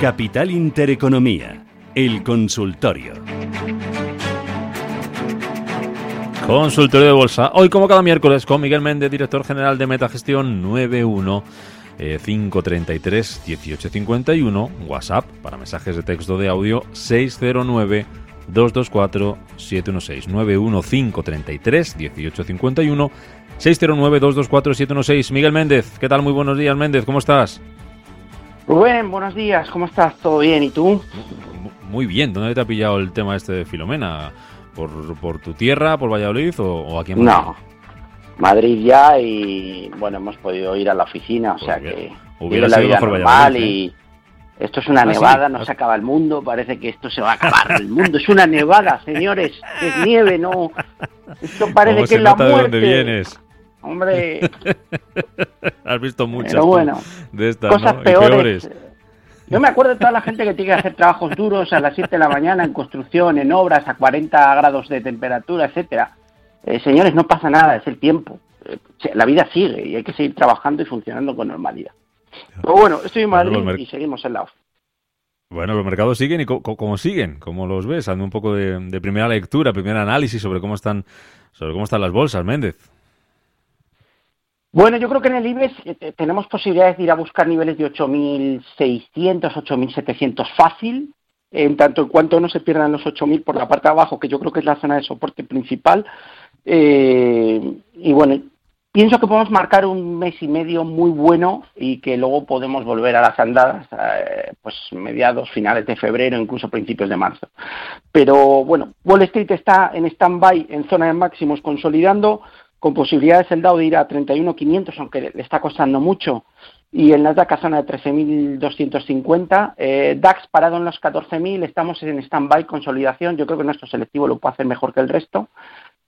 Capital Intereconomía, el consultorio. Consultorio de Bolsa. Hoy, como cada miércoles, con Miguel Méndez, director general de Metagestión 91. 533 1851, WhatsApp para mensajes de texto de audio 609 224 716 91533 1851 609 224 716. Miguel Méndez, ¿qué tal? Muy buenos días, Méndez, ¿cómo estás? Rubén, buenos días, ¿cómo estás? ¿Todo bien? ¿Y tú? Muy bien, ¿dónde te ha pillado el tema este de Filomena? ¿Por, por tu tierra, por Valladolid o, aquí en Madrid? No, Madrid ya y bueno, hemos podido ir a la oficina, o pues sea que hubiera la vida normal y ¿eh? esto es una ah, nevada, no se acaba el mundo, parece que esto se va a acabar el mundo, es una nevada, señores, es nieve, no, esto parece que es la muerte. dónde vienes? Hombre. Has visto muchas de estas, cosas peores. Yo me acuerdo de toda la gente que tiene que hacer trabajos duros a las 7 de la mañana en construcción, en obras, a 40 grados de temperatura, etcétera. Eh, señores, no pasa nada, es el tiempo. Eh, la vida sigue y hay que seguir trabajando y funcionando con normalidad. Pero bueno, estoy en Madrid y seguimos en la off. Bueno, los mercados siguen y cómo siguen, ¿cómo los ves? Hazme un poco de, de, primera lectura, primer análisis sobre cómo están, sobre cómo están las bolsas, Méndez. Bueno, yo creo que en el IBEX eh, tenemos posibilidades de ir a buscar niveles de 8.600, 8.700 fácil, en tanto en cuanto no se pierdan los 8.000 por la parte de abajo, que yo creo que es la zona de soporte principal. Eh, y bueno, pienso que podemos marcar un mes y medio muy bueno y que luego podemos volver a las andadas, eh, pues mediados, finales de febrero, incluso principios de marzo. Pero bueno, Wall Street está en stand-by, en zona de máximos, consolidando con posibilidades el Dow de ir a 31.500, aunque le está costando mucho, y el Nasdaq a zona de 13.250. Eh, DAX parado en los 14.000, estamos en stand-by, consolidación. Yo creo que nuestro selectivo lo puede hacer mejor que el resto.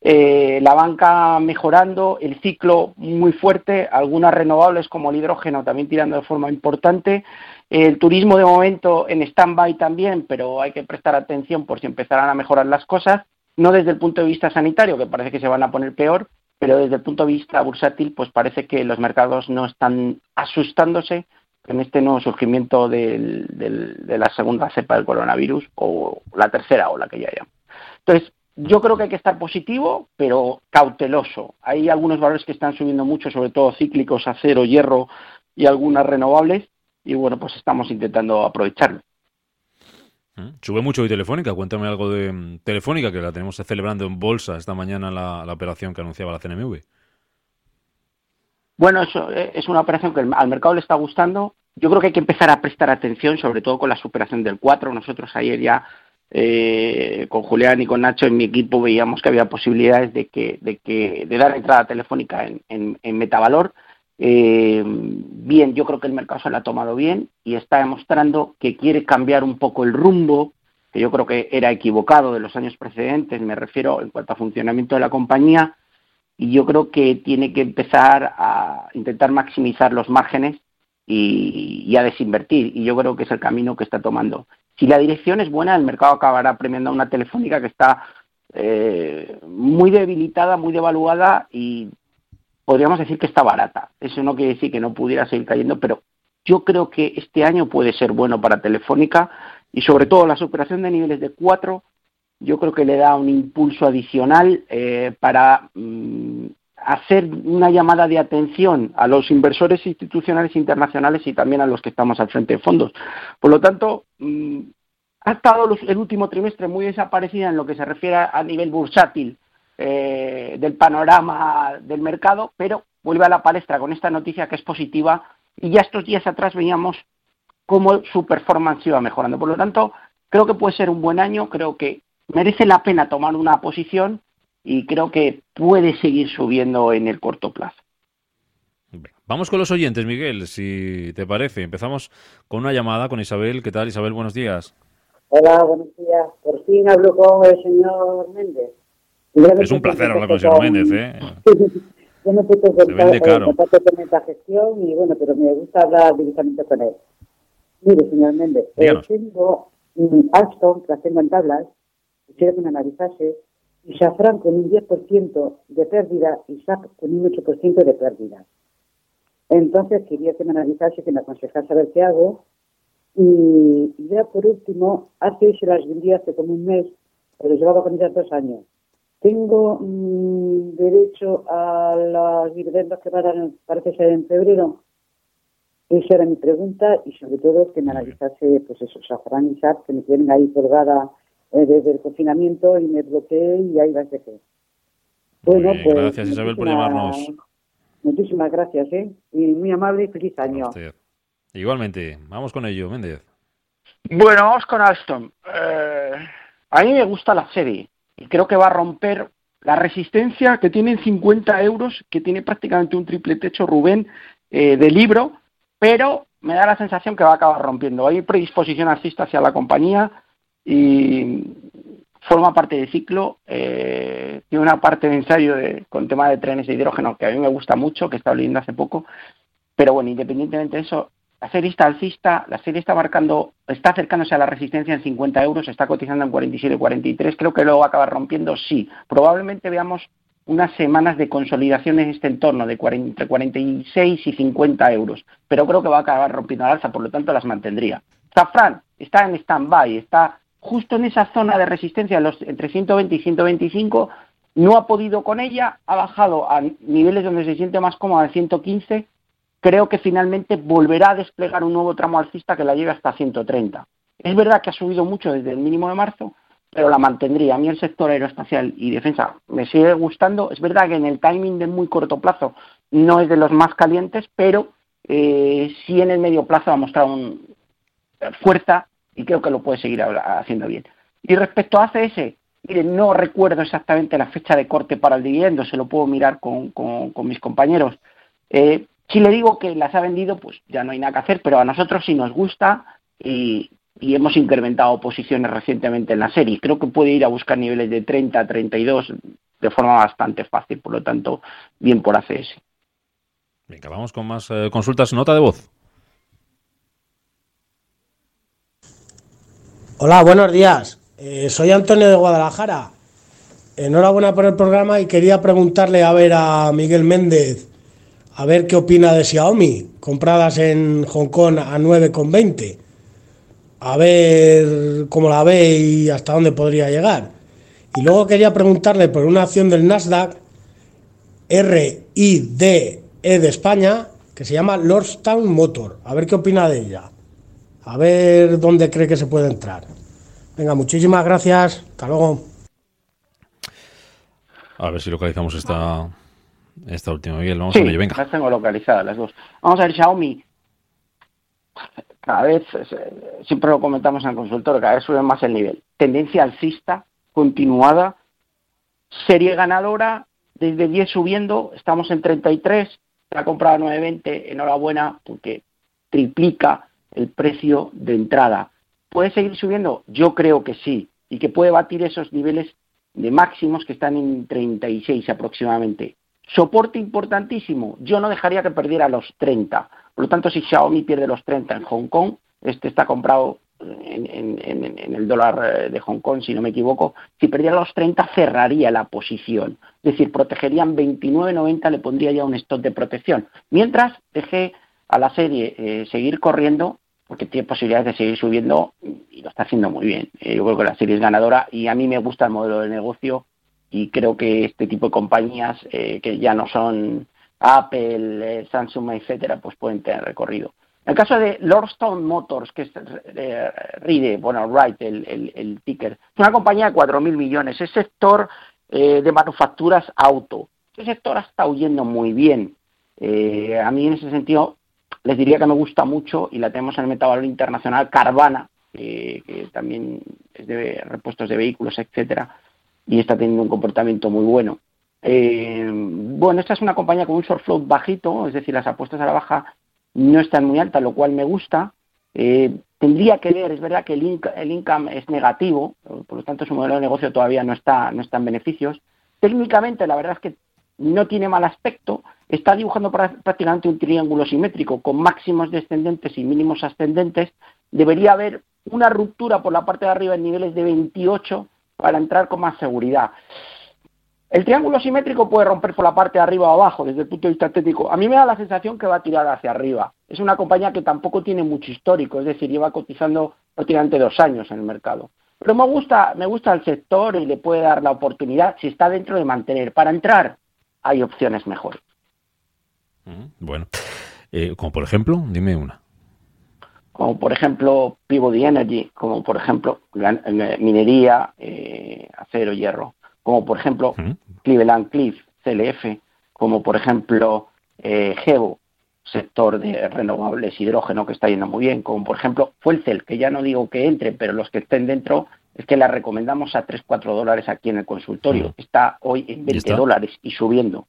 Eh, la banca mejorando, el ciclo muy fuerte, algunas renovables como el hidrógeno también tirando de forma importante. El turismo de momento en stand-by también, pero hay que prestar atención por si empezarán a mejorar las cosas. No desde el punto de vista sanitario, que parece que se van a poner peor, pero desde el punto de vista bursátil, pues parece que los mercados no están asustándose en este nuevo surgimiento de la segunda cepa del coronavirus o la tercera ola que ya hay. Entonces, yo creo que hay que estar positivo, pero cauteloso. Hay algunos valores que están subiendo mucho, sobre todo cíclicos, acero, hierro y algunas renovables, y bueno, pues estamos intentando aprovecharlo. Mm. Sube mucho hoy Telefónica. Cuéntame algo de mm, Telefónica, que la tenemos celebrando en bolsa esta mañana la, operación que anunciaba la CNMV. Bueno, eso eh, es una operación que al mercado le está gustando. Yo creo que hay que empezar a prestar atención, sobre todo con la superación del 4. Nosotros ayer ya eh, con Julián y con Nacho en mi equipo veíamos que había posibilidades de que de que de dar entrada telefónica en, en metavalor eh, bien, yo creo que el mercado se lo ha tomado bien y está demostrando que quiere cambiar un poco el rumbo, que yo creo que era equivocado de los años precedentes, me refiero en cuanto a funcionamiento de la compañía, y yo creo que tiene que empezar a intentar maximizar los márgenes y, a desinvertir, y yo creo que es el camino que está tomando. Si la dirección es buena, el mercado acabará premiando a una telefónica que está eh, muy debilitada, muy devaluada y podríamos decir que está barata. Eso no quiere decir que no pudiera seguir cayendo, pero yo creo que este año puede ser bueno para Telefónica y sobre todo la superación de niveles de 4, yo creo que le da un impulso adicional eh, para mm, hacer una llamada de atención a los inversores institucionales internacionales y también a los que estamos al frente de fondos. Por lo tanto, mm, ha estado el último trimestre muy desaparecida en lo que se refiere a nivel bursátil eh, del panorama del mercado, pero vuelve a la palestra con esta noticia que es positiva y ya estos días atrás veíamos cómo su performance iba mejorando. Por lo tanto, creo que puede ser un buen año, creo que merece la pena tomar una posición y creo que puede seguir subiendo en el corto plazo. Vamos con los oyentes, Miguel, si te parece. Empezamos con una llamada con Isabel. ¿Qué tal, Isabel? Buenos días. Hola, buenos días. Por fin hablo con el señor Méndez. Es un placer hablar con el señor Méndez, ¿eh? Yo me puedo contar con esta gestión y bueno, pero me gusta hablar directamente con él. Mire, señor Méndez, eh, tengo um, Alstom, que hacen en tablas, quisiera que me analizase, y Safran con un 10% de pérdida y SAP con un 8% de pérdida. Entonces quería que me analizase, que me aconsejase a ver qué hago, Y ya por último, hace se las vendí hace como un mes, pero llevaba con ellas dos años. Tengo mm, derecho a las dividendos que van a dar, parece ser en febrero. Esa era mi pregunta y sobre todo que me analizase, pues eso, Safran y SAP, que me tienen ahí colgada eh, desde el confinamiento y me bloqueé y ahí va a ser. Bueno, pues. Gracias, Isabel, por llamarnos. Muchísimas gracias, ¿eh? Y muy amable y feliz año. Igualmente, vamos con ello, Méndez. Bueno, vamos con Alstom. Eh, a mí me gusta la serie y creo que va a romper la resistencia que tienen 50 euros, que tiene prácticamente un triple techo Rubén eh, de libro, pero me da la sensación que va a acabar rompiendo. Hay predisposición alcista hacia la compañía y forma parte del ciclo. Eh, tiene una parte de ensayo de, con tema de trenes de hidrógeno que a mí me gusta mucho, que estado leyendo hace poco. Pero bueno, independientemente de eso, la serie está alcista, la serie está marcando, está acercándose a la resistencia en 50 euros, está cotizando en 47, 43, creo que luego va a acabar rompiendo, sí. Probablemente veamos unas semanas de consolidación en este entorno de entre 46 y 50 euros, pero creo que va a acabar rompiendo al alza, por lo tanto las mantendría. Safran está en stand-by, está justo en esa zona de resistencia los, entre 120 y 125, no ha podido con ella, ha bajado a niveles donde se siente más cómoda de 115 creo que finalmente volverá a desplegar un nuevo tramo alcista que la lleve hasta 130. Es verdad que ha subido mucho desde el mínimo de marzo, pero la mantendría. A mí el sector aeroespacial y defensa me sigue gustando. Es verdad que en el timing de muy corto plazo no es de los más calientes, pero eh, sí en el medio plazo ha mostrado un, fuerza y creo que lo puede seguir haciendo bien. Y respecto a ACS, mire, no recuerdo exactamente la fecha de corte para el dividendo, se lo puedo mirar con, mis compañeros. Eh, si le digo que las ha vendido, pues ya no hay nada que hacer, pero a nosotros sí nos gusta y, hemos incrementado posiciones recientemente en la serie. Creo que puede ir a buscar niveles de 30, 32 de forma bastante fácil, por lo tanto, bien por ACS. Venga, vamos con más eh, consultas. Nota de voz. Hola, buenos días. Eh, soy Antonio de Guadalajara. Enhorabuena por el programa y quería preguntarle a ver a Miguel Méndez a ver qué opina de Xiaomi, compradas en Hong Kong a 9,20. A ver cómo la ve y hasta dónde podría llegar. Y luego quería preguntarle por una acción del Nasdaq RIDE de España que se llama Lordstown Motor. A ver qué opina de ella. A ver dónde cree que se puede entrar. Venga, muchísimas gracias. Hasta luego. A ver si localizamos esta, esta última, Miguel. Vamos a ver, venga. Las tengo localizadas las dos. Vamos a ver, Xiaomi. Cada vez, siempre lo comentamos en el consultorio, cada vez sube más el nivel. Tendencia alcista, continuada. Serie ganadora, desde 10 subiendo, estamos en 33. Se ha comprado a 9.20. Enhorabuena, porque triplica el precio de entrada. ¿Puede seguir subiendo? Yo creo que sí. Y que puede batir esos niveles de máximos que están en 36 aproximadamente. Soporte importantísimo. Yo no dejaría que perdiera los 30. Por lo tanto, si Xiaomi pierde los 30 en Hong Kong, este está comprado en, el dólar eh, de Hong Kong, si no me equivoco. Si perdiera los 30, cerraría la posición. Es decir, protegerían 29.90, le pondría ya un stop de protección. Mientras dejé a la serie eh, seguir corriendo, porque tiene posibilidades de seguir subiendo y lo está haciendo muy bien. Eh, yo creo que la serie es ganadora y a mí me gusta el modelo de negocio y creo que este tipo de compañías eh, que ya no son Apple, eh, Samsung, etcétera, pues pueden tener recorrido. En el caso de Lordstone Motors, que es eh, RIDE, bueno, Wright, el, ticker, es una compañía de 4.000 millones, es sector de manufacturas auto. Ese sector estado huyendo muy bien. a mí en ese sentido les diría que me gusta mucho y la tenemos en el metavalor internacional Carvana, que también es de repuestos de vehículos, etcétera y está teniendo un comportamiento muy bueno. Eh, bueno, esta es una compañía con un short float bajito, es decir, las apuestas a la baja no están muy altas, lo cual me gusta. Eh, tendría que ver, es verdad que el, el, income es negativo, por lo tanto su modelo de negocio todavía no está, no está en beneficios. Técnicamente, la verdad es que no tiene mal aspecto, está dibujando prácticamente un triángulo simétrico con máximos descendentes y mínimos ascendentes. Debería haber una ruptura por la parte de arriba en niveles de 28 para entrar con más seguridad. El triángulo simétrico puede romper por la parte de arriba o abajo desde el punto de vista técnico. A mí me da la sensación que va a tirar hacia arriba. es una compañía que tampoco tiene mucho histórico, es decir, lleva cotizando prácticamente dos años en el mercado. Pero me gusta, me gusta el sector y le puede dar la oportunidad si está dentro de mantener. Para entrar hay opciones mejores. Bueno, eh, como por ejemplo, dime una. Como por ejemplo Peabody Energy, como por ejemplo eh, minería, eh, acero, hierro, como por ejemplo Cleveland Cliff, CLF, como por ejemplo eh, Geo, sector de renovables, hidrógeno que está yendo muy bien, como por ejemplo Fuelcel, que ya no digo que entre, pero los que estén dentro es que la recomendamos a 3-4 dólares aquí en el consultorio. Está hoy en 20 dólares y subiendo,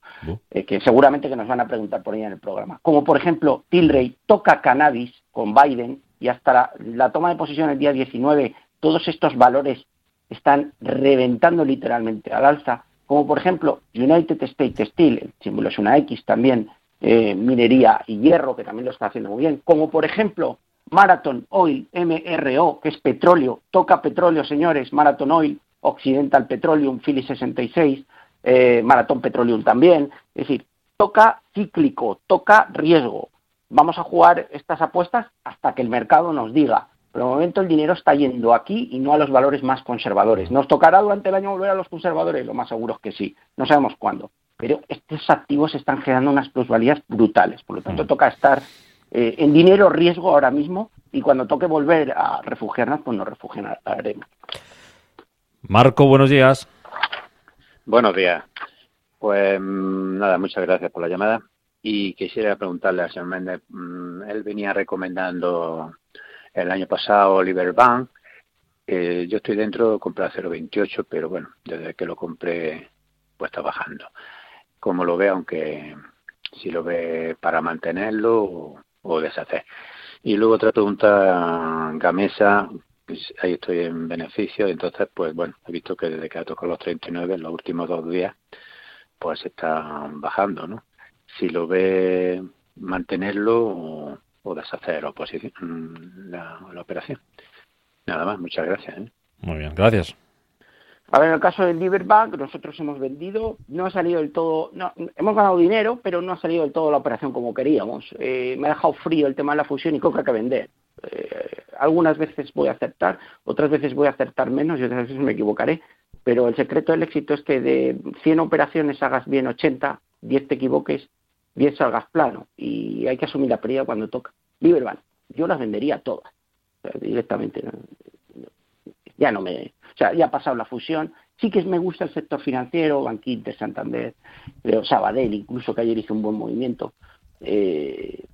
eh, que seguramente que nos van a preguntar por ella en el programa. Como por ejemplo, Tilray toca cannabis con Biden y hasta la, toma de posición el día 19, todos estos valores están reventando literalmente al alza. Como por ejemplo, United States Steel, el símbolo es una X también, eh, minería y hierro, que también lo está haciendo muy bien, como por ejemplo Marathon Oil, MRO, que es petróleo, toca petróleo, señores, Marathon Oil, Occidental Petroleum, Philly 66, eh, Marathon Petroleum también, es decir, toca cíclico, toca riesgo. Vamos a jugar estas apuestas hasta que el mercado nos diga. Pero de momento el dinero está yendo aquí y no a los valores más conservadores. ¿Nos tocará durante el año volver a los conservadores? Lo más seguro es que sí. No sabemos cuándo pero estos activos están generando unas plusvalías brutales. Por lo tanto, mm. toca estar eh, en dinero riesgo ahora mismo y cuando toque volver a refugiarnos, pues nos refugiaremos. Marco, buenos días. Buenos días. Pues mm, nada, muchas gracias por la llamada. Y quisiera preguntarle al señor Méndez, mm, él venía recomendando el año pasado Oliver Bank. Eh, yo estoy dentro, compré a 0,28, pero bueno, desde que lo compré, pues está bajando como lo ve, aunque si lo ve para mantenerlo o, deshacer. Y luego otra pregunta, Gamesa, pues ahí estoy en beneficio, entonces pues bueno, he visto que desde que ha tocado los 39 en los últimos dos días, pues está bajando, ¿no? Si lo ve mantenerlo o, deshacer mm, la, la operación. Nada más, muchas gracias. ¿eh? Muy bien, gracias. A ver, en el caso del Liberbank, nosotros hemos vendido, no ha salido del todo, no, hemos ganado dinero, pero no ha salido del todo la operación como queríamos. Eh, me ha dejado frío el tema de la fusión y coca que vender. Eh, algunas veces voy a acertar, otras veces voy a acertar menos y otras veces me equivocaré, pero el secreto del éxito es que de 100 operaciones hagas bien 80, 10 te equivoques, 10 salgas plano y hay que asumir la pérdida cuando toca. Liberbank, yo las vendería todas, directamente. Ya no me, o sea, ya ha pasado la fusión. Sí que me gusta el sector financiero, Banquinte, Santander, pero Sabadell, incluso que ayer hizo un buen movimiento. Eh,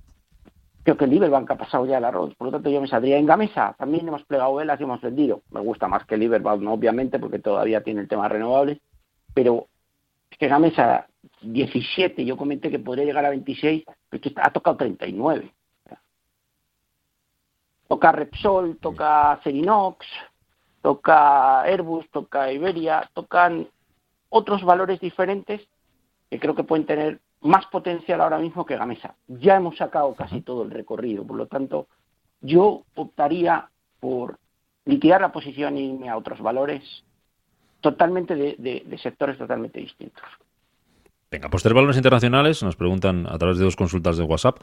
creo que Liberbank ha pasado ya el arroz, por lo tanto yo me saldría en Gamesa. También hemos plegado velas y hemos vendido. Me gusta más que Liberbank, obviamente, porque todavía tiene el tema renovable, pero que Gamesa 17, yo comenté que podría llegar a 26, pero ha tocado 39. Toca Repsol, toca Cerinox, toca Airbus, toca Iberia, tocan otros valores diferentes que creo que pueden tener más potencial ahora mismo que Gamesa. Ya hemos sacado casi todo el recorrido, por lo tanto, yo optaría por liquidar la posición y irme a otros valores totalmente de, sectores totalmente distintos. Venga, pues tres valores internacionales nos preguntan a través de dos consultas de WhatsApp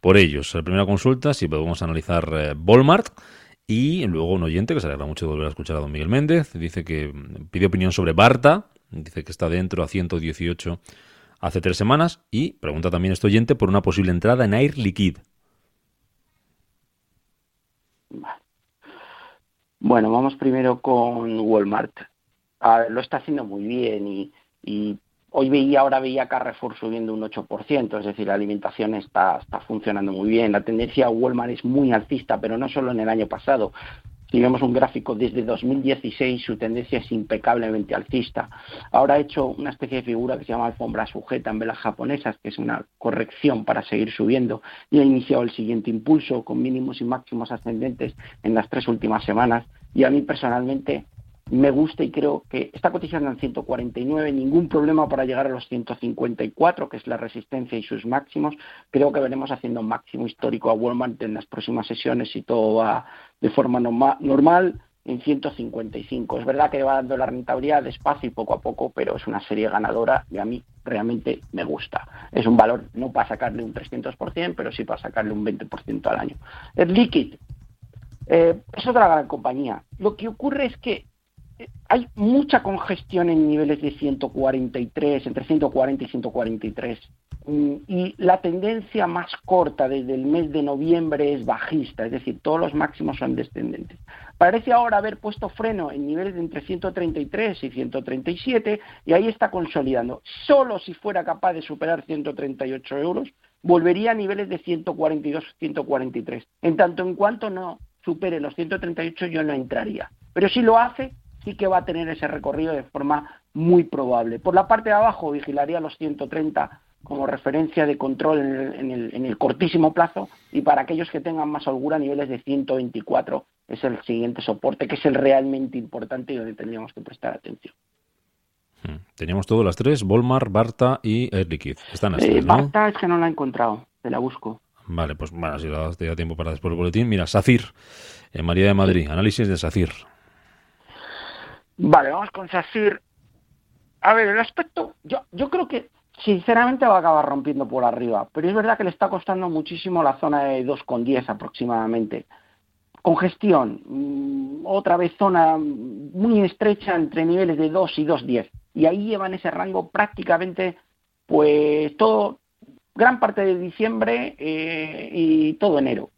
por ellos. La primera consulta, si podemos analizar eh, Walmart y luego un oyente que se alegra mucho de volver a escuchar a don Miguel Méndez, dice que pide opinión sobre Barta, dice que está dentro a 118 hace tres semanas y pregunta también este oyente por una posible entrada en Air Liquid. Bueno, vamos primero con Walmart. Lo está haciendo muy bien y, y Hoy veía, ahora veía Carrefour subiendo un 8%, es decir, la alimentación está, está funcionando muy bien. La tendencia a Walmart es muy alcista, pero no solo en el año pasado. Si vemos un gráfico desde 2016, su tendencia es impecablemente alcista. Ahora ha hecho una especie de figura que se llama alfombra sujeta en velas japonesas, que es una corrección para seguir subiendo, y ha iniciado el siguiente impulso con mínimos y máximos ascendentes en las tres últimas semanas. Y a mí personalmente me gusta y creo que está cotizando en 149, ningún problema para llegar a los 154, que es la resistencia y sus máximos. Creo que veremos haciendo un máximo histórico a Walmart en las próximas sesiones si todo va de forma normal. en 155. Es verdad que va dando la rentabilidad despacio y poco a poco, pero es una serie ganadora y a mí realmente me gusta. Es un valor no para sacarle un 300%, pero sí para sacarle un 20% al año. El Liquid eh, es otra gran compañía. Lo que ocurre es que hay mucha congestión en niveles de 143, entre 140 y 143. Mm, y la tendencia más corta desde el mes de noviembre es bajista, es decir, todos los máximos son descendentes. Parece ahora haber puesto freno en niveles de entre 133 y 137 y ahí está consolidando. Solo si fuera capaz de superar 138 euros, volvería a niveles de 142, 143. En tanto en cuanto no supere los 138, yo no entraría. Pero si lo hace, sí que va a tener ese recorrido de forma muy probable. Por la parte de abajo vigilaría los 130 como referencia de control en el, en el, cortísimo plazo y para aquellos que tengan más holgura niveles de 124 es el siguiente soporte que es el realmente importante y donde tendríamos que prestar atención. Hmm. Teníamos todas las tres, Volmar, Barta y Air Liquid. Están así, eh, Barta es que no la he encontrado, te la busco. Vale, pues bueno, si te da tiempo para después el boletín. Mira, SACIR, en María de Madrid, análisis de SACIR. Vale, vamos con SACIR. A ver, el aspecto, yo, yo creo que sinceramente va a acabar rompiendo por arriba, pero es verdad que le está costando muchísimo la zona de 2,10 aproximadamente. Congestión, mm, otra vez zona muy estrecha entre niveles de 2 y 2,10. Y ahí llevan ese rango prácticamente, pues todo, gran parte de diciembre eh, y todo enero.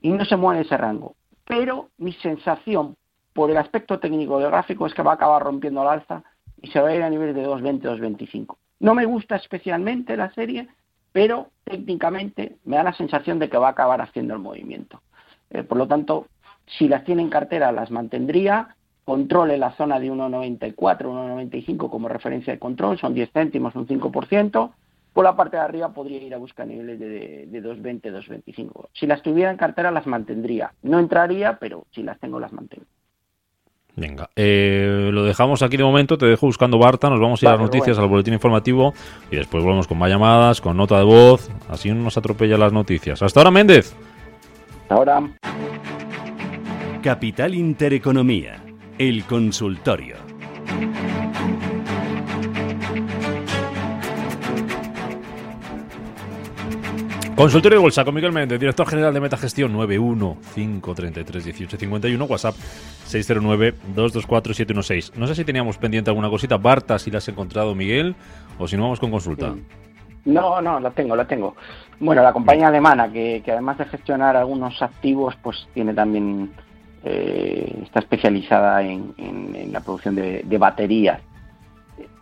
Y no se mueve ese rango. Pero mi sensación por el aspecto técnico del gráfico es que va a acabar rompiendo al alza y se va a ir a niveles de 2.20, 2.25. No me gusta especialmente la serie, pero técnicamente me da la sensación de que va a acabar haciendo el movimiento. Eh, por lo tanto, si las tiene en cartera, las mantendría. Controle la zona de 1,94, 1,95 como referencia de control, son 10 céntimos, un 5%. Por la parte de arriba podría ir a buscar niveles de, de 2,20, 2,25. Si las tuviera en cartera, las mantendría. No entraría, pero si las tengo, las mantengo. Venga, eh, lo dejamos aquí de momento, te dejo buscando Barta, nos vamos a ir a las noticias, al boletín informativo y después volvemos con más llamadas, con nota de voz, así no nos atropella las noticias. Hasta ahora, Méndez. Ahora. Capital Intereconomía, el consultorio. Consultorio de Bolsa con Miguel Méndez, director general de Metagestión 915331851, WhatsApp 609224716. No sé si teníamos pendiente alguna cosita. Barta, si la has encontrado, Miguel, o si no vamos con consulta. No, no, la tengo, la tengo. Bueno, la compañía alemana, que, además de gestionar algunos activos, pues tiene también, eh, está especializada en, la producción de baterías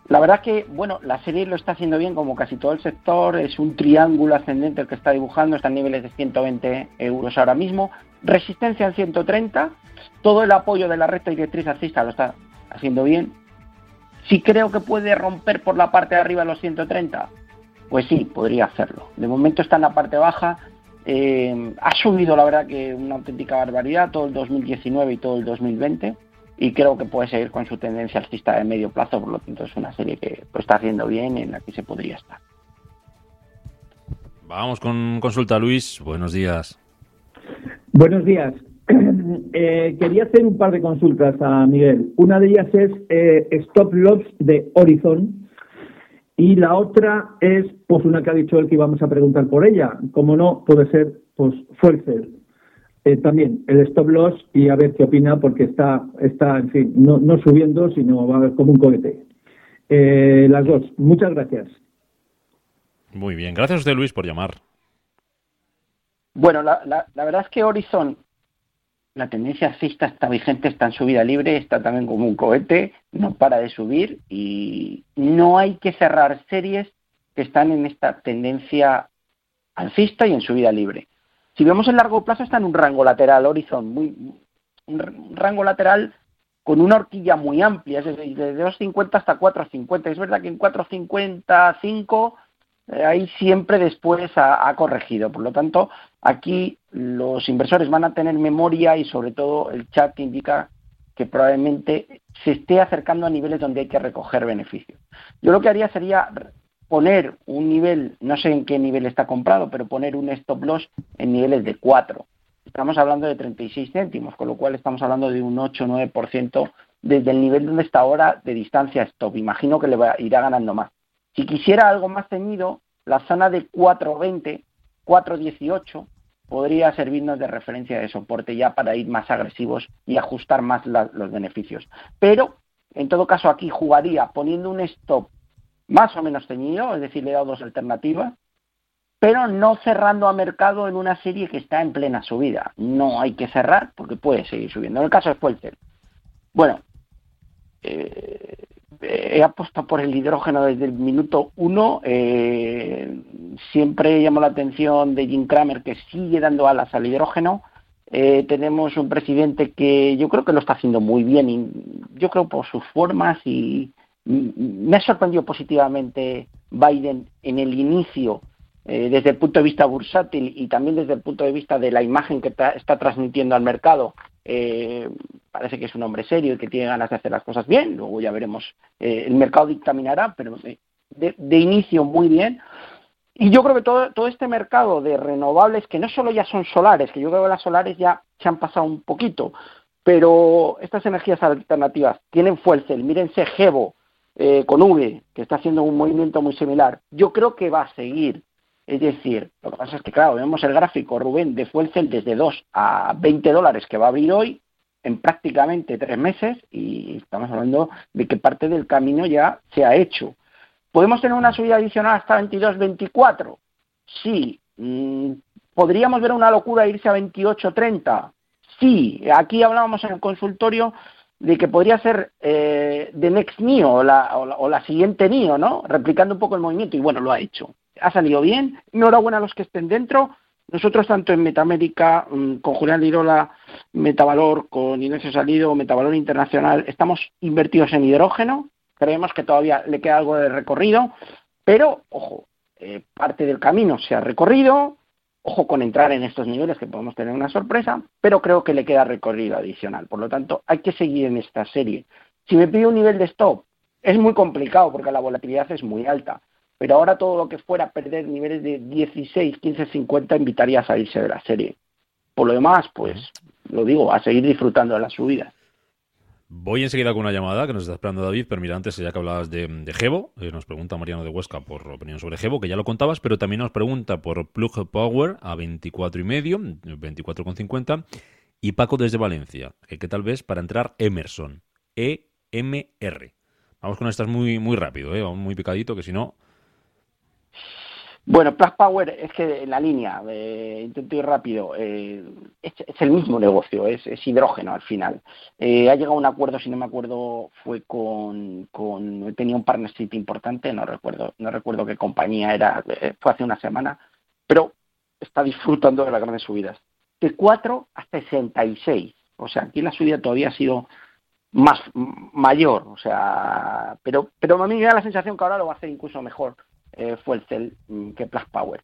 la verdad que, bueno, la serie lo está haciendo bien como casi todo el sector, es un triángulo ascendente el que está dibujando, está en niveles de 120 euros ahora mismo, resistencia en 130, todo el apoyo de la recta directriz alcista lo está haciendo bien. Si creo que puede romper por la parte de arriba los 130, pues sí, podría hacerlo. De momento está en la parte baja, eh, ha subido la verdad que una auténtica barbaridad todo el 2019 y todo el 2020 y creo que puede seguir con su tendencia alcista de medio plazo, por lo tanto es una serie que lo está haciendo bien en la que se podría estar. Vamos con consulta, Luis. Buenos días. Buenos días. Eh, quería hacer un par de consultas a Miguel. Una de ellas es eh, Stop Loss de Horizon y la otra es pues una que ha dicho él que íbamos a preguntar por ella. Como no, puede ser pues Fuercer eh, también el stop loss y a ver qué opina porque está, está en fin, no, no subiendo, sino va a ver como un cohete. Eh, las dos. Muchas gracias. Muy bien. Gracias a usted, Luis, por llamar. Bueno, la, la, verdad es que Horizon, la tendencia alcista está vigente, está en subida libre, está también como un cohete, no para de subir y no hay que cerrar series que están en esta tendencia alcista y en subida libre. Si vemos el largo plazo está en un rango lateral, Horizon, muy, un rango lateral con una horquilla muy amplia, es decir, de 2.50 hasta 4.50. Es verdad que en 4.55 eh, ahí siempre después ha, corregido. Por lo tanto, aquí los inversores van a tener memoria y sobre todo el chat indica que probablemente se esté acercando a niveles donde hay que recoger beneficios. Yo lo que haría sería poner un nivel, no sé en qué nivel está comprado, pero poner un stop loss en niveles de 4. estamos hablando de 36 céntimos, con lo cual estamos hablando de un 8-9% desde el nivel donde está ahora de distancia stop. Imagino que le irá ganando más. Si quisiera algo más ceñido, la zona de 4.20, 4.18 podría servirnos de referencia de soporte ya para ir más agresivos y ajustar más los beneficios. Pero, en todo caso, aquí jugaría poniendo un stop más o menos ceñido, es decir, le he dado dos alternativas, pero no cerrando a mercado en una serie que está en plena subida. No hay que cerrar porque puede seguir subiendo. En el caso de Fuelter, bueno, eh, he apostado por el hidrógeno desde el minuto uno. Eh, siempre llamó la atención de Jim Cramer que sigue dando alas al hidrógeno. Eh, tenemos un presidente que yo creo que lo está haciendo muy bien, y yo creo por sus formas y me ha sorprendido positivamente Biden en el inicio eh, desde el punto de vista bursátil y también desde el punto de vista de la imagen que está transmitiendo al mercado eh, parece que es un hombre serio y que tiene ganas de hacer las cosas bien. Luego ya veremos, eh, el mercado dictaminará, pero de, inicio muy bien. Y yo creo que todo, todo este mercado de renovables, que no solo ya son solares, que yo creo que las solares ya se han pasado un poquito, pero estas energías alternativas tienen fuerza. Mírense Gebo eh, con V, que está haciendo un movimiento muy similar. Yo creo que va a seguir. Es decir, lo que pasa es que, claro, vemos el gráfico, Rubén, de Fuelcel desde 2 a 20 dólares que va a abrir hoy en prácticamente tres meses y estamos hablando de que parte del camino ya se ha hecho. ¿Podemos tener una subida adicional hasta 22, 24? Sí. Mm, ¿Podríamos ver una locura irse a 28, 30? Sí. Aquí hablábamos en el consultorio de que podría ser eh, The Next NIO o la, o la siguiente NIO, ¿no? Replicando un poco el movimiento y bueno, lo ha hecho ha salido bien. Enhorabuena a los que estén dentro. Nosotros, tanto en Metamérica, mm, con Julián Lirola, Metavalor, con Inés Salido, Metavalor Internacional, estamos invertidos en hidrógeno. Creemos que todavía le queda algo de recorrido, pero, ojo, eh, parte del camino se ha recorrido. Ojo con entrar en estos niveles que podemos tener una sorpresa, pero creo que le queda recorrido adicional. Por lo tanto, hay que seguir en esta serie. Si me pide un nivel de stop, es muy complicado porque la volatilidad es muy alta pero ahora todo lo que fuera perder niveles de 16, 15, 50 invitaría a salirse de la serie. Por lo demás, pues lo digo, a seguir disfrutando de la subida. Voy enseguida con una llamada que nos está esperando David, pero mira, antes ya que hablabas de, Gebo, eh, nos pregunta Mariano de Huesca por opinión sobre Gebo, que ya lo contabas, pero también nos pregunta por Plug Power a 24 y medio, 24,50, y Paco desde Valencia, que tal vez para entrar Emerson, E-M-R. Vamos con estas muy, muy rápido, ¿eh? muy picadito, que si no, bueno, Plus Power es que en la línea, eh, intento ir rápido, eh, es, el mismo negocio, es, hidrógeno al final. Eh, ha llegado a un acuerdo, si no me acuerdo, fue con, con, tenía un partnership importante, no recuerdo, no recuerdo qué compañía era, eh, fue hace una semana, pero está disfrutando de las grandes subidas. De 4 a 66, o sea, aquí la subida todavía ha sido más mayor, o sea, pero, pero a mí me da la sensación que ahora lo va a hacer incluso mejor eh, fue el Cell mm, que Plus Power.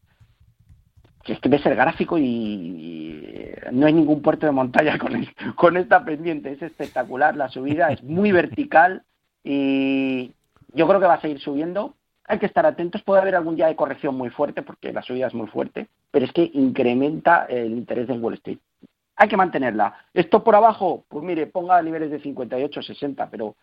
Que es que ves el gráfico y, no hay ningún puerto de montaña con, con esta pendiente. Es espectacular la subida, es muy vertical y yo creo que va a seguir subiendo. Hay que estar atentos, puede haber algún día de corrección muy fuerte porque la subida es muy fuerte, pero es que incrementa el interés en Wall Street. Hay que mantenerla. Esto por abajo, pues mire, ponga niveles de 58, 60, pero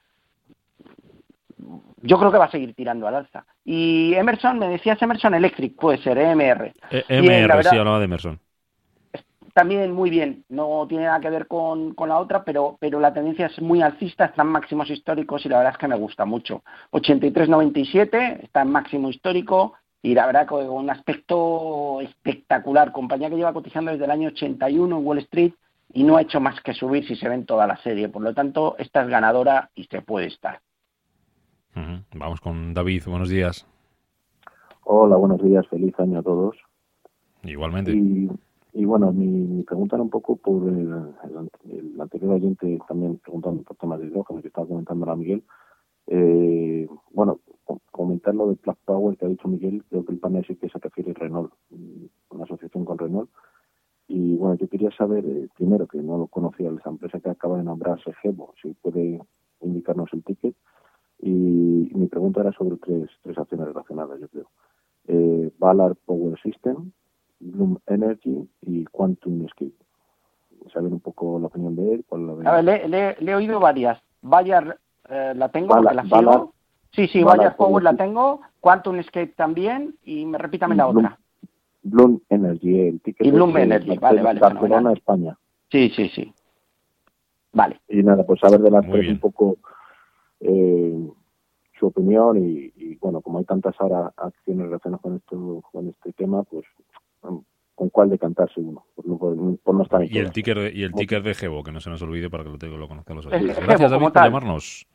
yo creo que va a seguir tirando al alza. Y Emerson, me decías Emerson Electric, puede ser, EMR. E MR, sí, hablaba de Emerson. También muy bien, no tiene nada que ver con, la otra, pero, pero la tendencia es muy alcista, está en máximos históricos y la verdad es que me gusta mucho. 83.97, está en máximo histórico y la verdad con un aspecto espectacular. Compañía que lleva cotizando desde el año 81 en Wall Street y no ha hecho más que subir si se ven toda la serie. Por lo tanto, esta es ganadora y se puede estar. Vamos con David, buenos días. Hola, buenos días, feliz año a todos. Igualmente. Y, bueno, mi, pregunta era un poco por el, anterior oyente también preguntando por temas de hidrógeno que estaba comentando a Miguel. Eh, bueno, comentar lo de Plus Power que ha dicho Miguel, creo que el panel sí que se refiere a Renault, una asociación con Renault. Y bueno, yo quería saber, eh, primero, que no lo conocía esa empresa que acaba de nombrarse Gebo, si puede indicarnos el ticket y mi pregunta era sobre tres, tres acciones relacionadas, yo creo. Eh, Ballard Power System, Bloom Energy y Quantum Escape. saber un poco la opinión de él. A ver, le, he oído varias. Bayard eh, la tengo, la sigo. Sí, sí, Bayard Power la tengo, Quantum Escape también, y me repítame la otra. Bloom Energy, el ticket. Y Bloom Energy, vale, vale. Barcelona, España. Sí, sí, sí. Vale. Y nada, pues saber de las tres un poco eh, su opinión y, bueno, como hay tantas ahora acciones relacionadas con esto, con este tema, pues con cuál decantarse uno, por no, estar y el ticker de, y el ticker de Gebo, que no se nos olvide para que lo, lo conozcan los oyentes. Gracias David por llamarnos.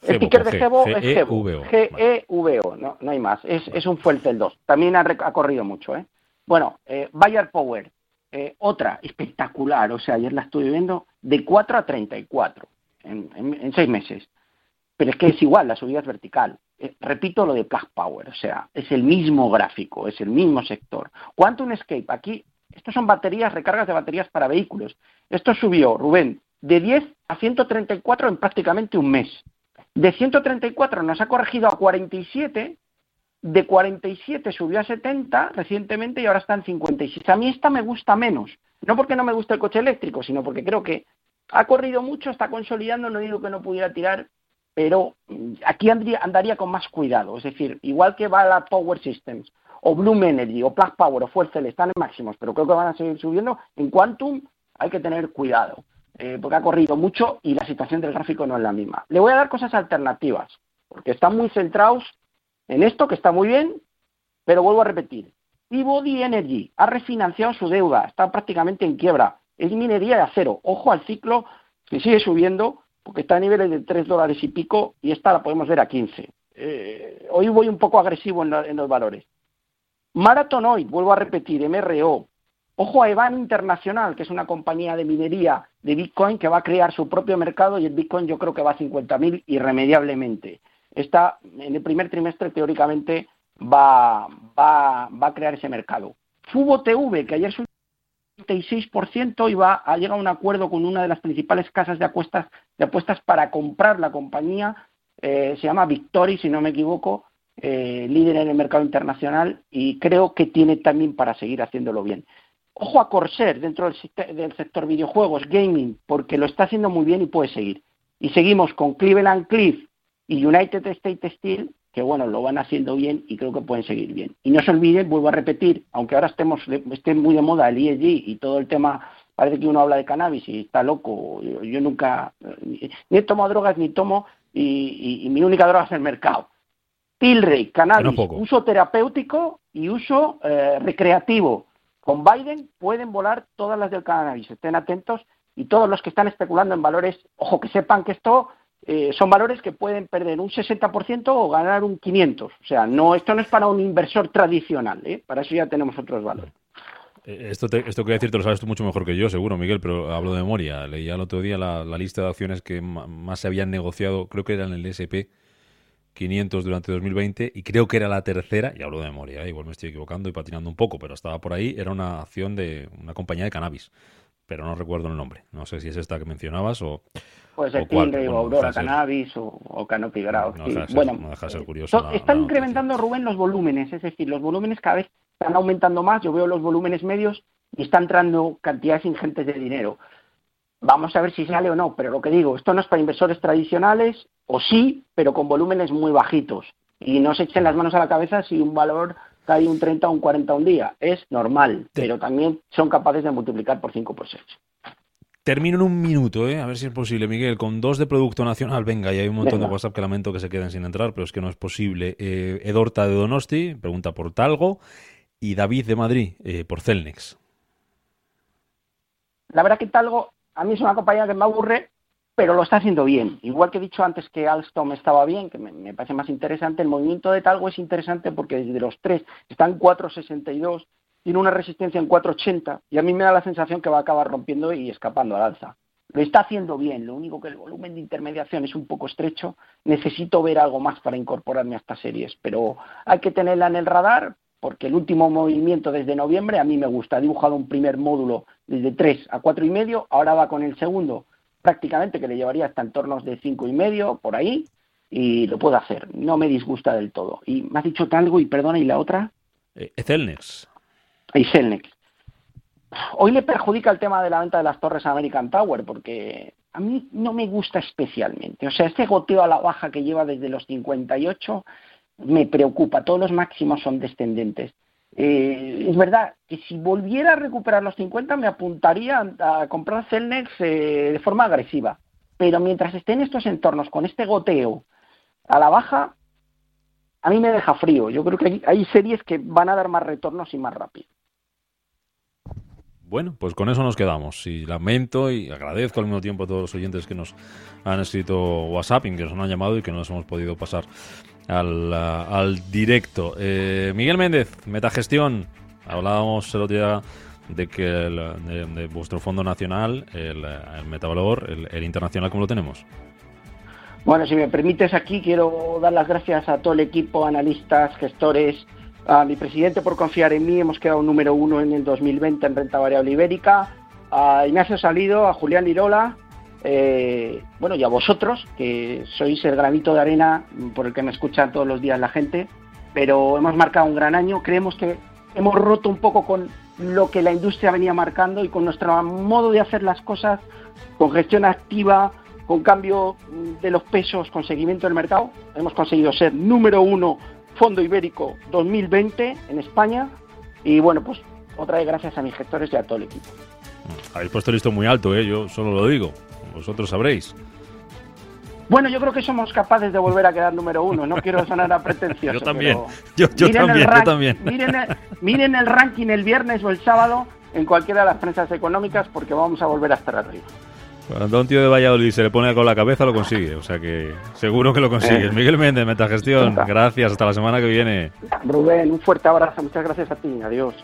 El ticker de Gebo es Gebo. G-E-V-O, no, no hay más. Es, es un fuerte el 2. También ha, ha, corrido mucho, ¿eh? Bueno, eh, Bayer Power, eh, otra espectacular, o sea, ayer la estuve viendo, de 4 a 34 en, seis meses. Pero es que es igual, la subida es vertical. Eh, repito lo de Plug Power, o sea, es el mismo gráfico, es el mismo sector. Quantum Escape, aquí, estos son baterías, recargas de baterías para vehículos. Esto subió, Rubén, de 10 a 134 en prácticamente un mes. De 134 nos ha corregido a 47, de 47 subió a 70 recientemente y ahora está en 56. A mí esta me gusta menos, no porque no me guste el coche eléctrico, sino porque creo que ha corrido mucho, está consolidando, no digo que no pudiera tirar pero mm, aquí andaría, con más cuidado. Es decir, igual que va la Power Systems o Bloom Energy o Plug Power o Fuel Cell están en máximos, pero creo que van a seguir subiendo, en Quantum hay que tener cuidado, eh, porque ha corrido mucho y la situación del gráfico no es la misma. Le voy a dar cosas alternativas, porque están muy centrados en esto, que está muy bien, pero vuelvo a repetir. Body Energy ha refinanciado su deuda, está prácticamente en quiebra. Es minería de acero. Ojo al ciclo que sigue subiendo porque está a niveles de 3 dólares y pico y esta la podemos ver a 15. Eh, hoy voy un poco agresivo en, los valores. Maratonoid, vuelvo a repetir, MRO. Ojo a Evan Internacional, que es una compañía de minería de Bitcoin que va a crear su propio mercado y el Bitcoin yo creo que va a 50.000 irremediablemente. Esta, en el primer trimestre, teóricamente, va, va, va a crear ese mercado. Fubo TV, que ayer 36% y va a llegar a un acuerdo con una de las principales casas de apuestas, de apuestas para comprar la compañía, eh, se llama Victory, si no me equivoco, eh, líder en el mercado internacional y creo que tiene también para seguir haciéndolo bien. Ojo a Corsair dentro del, del sector videojuegos, gaming, porque lo está haciendo muy bien y puede seguir. Y seguimos con Cleveland Cliff y United States Steel, que bueno, lo van haciendo bien y creo que pueden seguir bien. Y no se olviden, vuelvo a repetir, aunque ahora estemos, esté muy de moda el ESG y todo el tema, parece que uno habla de cannabis y está loco, yo, nunca, ni, tomo drogas ni tomo y, mi única droga es el mercado. Tilray, cannabis, uso terapéutico y uso eh, recreativo. Con Biden pueden volar todas las del cannabis, estén atentos y todos los que están especulando en valores, ojo, que sepan que esto eh, son valores que pueden perder un 60% o ganar un 500. O sea, no esto no es para un inversor tradicional, ¿eh? para eso ya tenemos otros valores. Eh, esto, te, esto quería decirte lo sabes tú mucho mejor que yo, seguro, Miguel, pero hablo de memoria. Leía el otro día la, lista de acciones que más se habían negociado, creo que era en el SP 500 durante 2020, y creo que era la tercera, y hablo de memoria, igual me estoy equivocando y patinando un poco, pero estaba por ahí, era una acción de una compañía de cannabis, pero no recuerdo el nombre. No sé si es esta que mencionabas o... Puede ser Tilray o, Aurora Cannabis o, o, Canopy Grau. bueno, están incrementando, Rubén, los volúmenes, es decir, los volúmenes cada vez están aumentando más. Yo veo los volúmenes medios y están entrando cantidades ingentes de dinero. Vamos a ver si sale o no, pero lo que digo, esto no es para inversores tradicionales, o sí, pero con volúmenes muy bajitos. Y no se echen las manos a la cabeza si un valor cae un 30 o un 40 un día. Es normal, pero también son capaces de multiplicar por 5 por 6. Termino en un minuto, ¿eh? a ver si es posible, Miguel, con dos de Producto Nacional. Venga, y hay un montón de WhatsApp que lamento que se queden sin entrar, pero es que no es posible. Eh, Edorta de Donosti, pregunta por Talgo, y David de Madrid, eh, por Celnex. La verdad que Talgo, a mí es una compañía que me aburre, pero lo está haciendo bien. Igual que he dicho antes que Alstom estaba bien, que me, me parece más interesante, el movimiento de Talgo es interesante porque desde los tres están 462 tiene una resistencia en 480 y a mí me da la sensación que va a acabar rompiendo y escapando al alza. Lo está haciendo bien, lo único que el volumen de intermediación es un poco estrecho. Necesito ver algo más para incorporarme a estas series, pero hay que tenerla en el radar porque el último movimiento desde noviembre a mí me gusta. Ha dibujado un primer módulo desde 3 a cuatro y medio, ahora va con el segundo prácticamente que le llevaría hasta entornos de cinco y medio por ahí y lo puedo hacer. No me disgusta del todo. Y me has dicho algo y perdona y la otra. Eh, y hoy le perjudica el tema de la venta de las torres American Tower, porque a mí no me gusta especialmente. O sea, este goteo a la baja que lleva desde los 58 me preocupa. Todos los máximos son descendentes. Eh, es verdad que si volviera a recuperar los 50 me apuntaría a comprar Celnex eh, de forma agresiva. Pero mientras esté en estos entornos con este goteo a la baja, a mí me deja frío. Yo creo que hay, series que van a dar más retornos y más rápido. Bueno, pues con eso nos quedamos. Y lamento y agradezco al mismo tiempo a todos los oyentes que nos han escrito WhatsApp y que nos han llamado y que no nos hemos podido pasar al, al directo. Eh, Miguel Méndez, Metagestión. Hablábamos el otro día de que de, vuestro fondo nacional, el, el Metavalor, el, el internacional, ¿cómo lo tenemos? Bueno, si me permites aquí, quiero dar las gracias a todo el equipo, analistas, gestores, a mi presidente por confiar en mí. Hemos quedado número uno en el 2020 en renta variable ibérica. A Ignacio Salido, a Julián Lirola, eh, bueno, y a vosotros, que sois el granito de arena por el que me escuchan todos los días la gente. Pero hemos marcado un gran año. Creemos que hemos roto un poco con lo que la industria venía marcando y con nuestro modo de hacer las cosas, con gestión activa, con cambio de los pesos, con seguimiento del mercado, hemos conseguido ser número uno Fondo Ibérico 2020 en España y bueno, pues otra vez gracias a mis gestores y a todo el equipo. Habéis puesto listo muy alto, ¿eh? yo solo lo digo, vosotros sabréis. Bueno, yo creo que somos capaces de volver a quedar número uno. No quiero sonar a pretencioso. yo también. yo, también, yo también. Miren el, miren el ranking el viernes o el sábado en cualquiera de las prensas económicas porque vamos a volver a estar arriba. Cuando a un tío de Valladolid se le pone con la cabeza, lo consigue. O sea que seguro que lo consigues. Eh. Miguel Méndez, Metagestión, gracias. Hasta la semana que viene. Rubén, un fuerte abrazo. Muchas gracias a ti. Adiós.